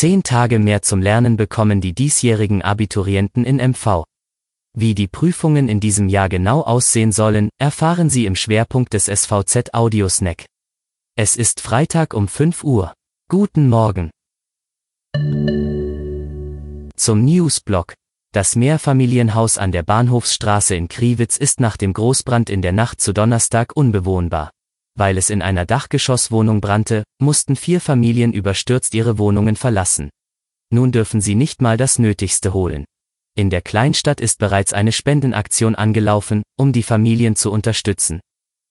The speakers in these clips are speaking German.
Zehn Tage mehr zum Lernen bekommen die diesjährigen Abiturienten in MV. Wie die Prüfungen in diesem Jahr genau aussehen sollen, erfahren Sie im Schwerpunkt des SVZ Audiosnack. Es ist Freitag um 5 Uhr. Guten Morgen. Zum Newsblock. Das Mehrfamilienhaus an der Bahnhofsstraße in Kriwitz ist nach dem Großbrand in der Nacht zu Donnerstag unbewohnbar. Weil es in einer Dachgeschosswohnung brannte, mussten vier Familien überstürzt ihre Wohnungen verlassen. Nun dürfen sie nicht mal das Nötigste holen. In der Kleinstadt ist bereits eine Spendenaktion angelaufen, um die Familien zu unterstützen.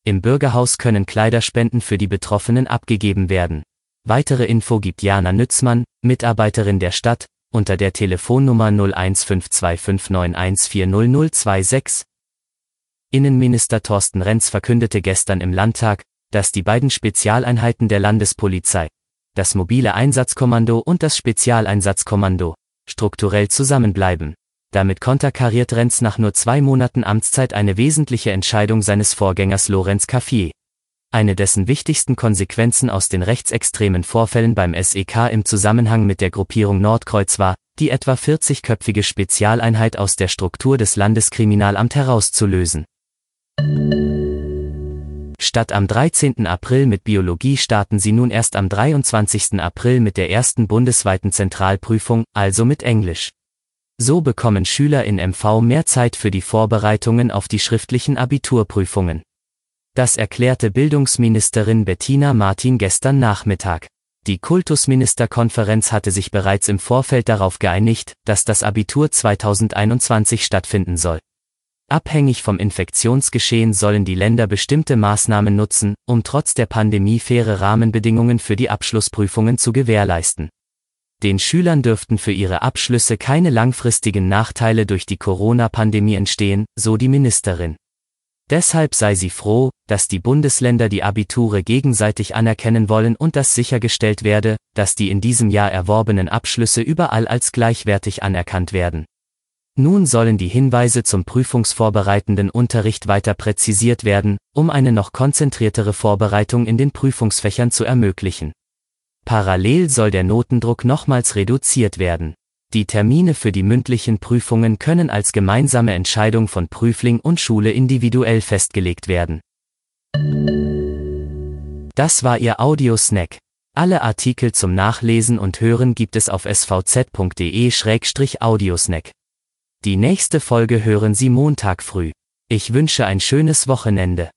Im Bürgerhaus können Kleiderspenden für die Betroffenen abgegeben werden. Weitere Info gibt Jana Nützmann, Mitarbeiterin der Stadt, unter der Telefonnummer 015259140026. Innenminister Thorsten Renz verkündete gestern im Landtag, dass die beiden Spezialeinheiten der Landespolizei, das mobile Einsatzkommando und das Spezialeinsatzkommando, strukturell zusammenbleiben. Damit konterkariert Renz nach nur zwei Monaten Amtszeit eine wesentliche Entscheidung seines Vorgängers Lorenz Caffier. Eine dessen wichtigsten Konsequenzen aus den rechtsextremen Vorfällen beim SEK im Zusammenhang mit der Gruppierung Nordkreuz war, die etwa 40-köpfige Spezialeinheit aus der Struktur des Landeskriminalamt herauszulösen. Statt am 13. April mit Biologie starten sie nun erst am 23. April mit der ersten bundesweiten Zentralprüfung, also mit Englisch. So bekommen Schüler in MV mehr Zeit für die Vorbereitungen auf die schriftlichen Abiturprüfungen. Das erklärte Bildungsministerin Bettina Martin gestern Nachmittag. Die Kultusministerkonferenz hatte sich bereits im Vorfeld darauf geeinigt, dass das Abitur 2021 stattfinden soll. Abhängig vom Infektionsgeschehen sollen die Länder bestimmte Maßnahmen nutzen, um trotz der Pandemie faire Rahmenbedingungen für die Abschlussprüfungen zu gewährleisten. Den Schülern dürften für ihre Abschlüsse keine langfristigen Nachteile durch die Corona-Pandemie entstehen, so die Ministerin. Deshalb sei sie froh, dass die Bundesländer die Abiture gegenseitig anerkennen wollen und dass sichergestellt werde, dass die in diesem Jahr erworbenen Abschlüsse überall als gleichwertig anerkannt werden. Nun sollen die Hinweise zum prüfungsvorbereitenden Unterricht weiter präzisiert werden, um eine noch konzentriertere Vorbereitung in den Prüfungsfächern zu ermöglichen. Parallel soll der Notendruck nochmals reduziert werden. Die Termine für die mündlichen Prüfungen können als gemeinsame Entscheidung von Prüfling und Schule individuell festgelegt werden. Das war Ihr Audiosnack. Alle Artikel zum Nachlesen und Hören gibt es auf svz.de-audiosnack. Die nächste Folge hören Sie Montag früh. Ich wünsche ein schönes Wochenende.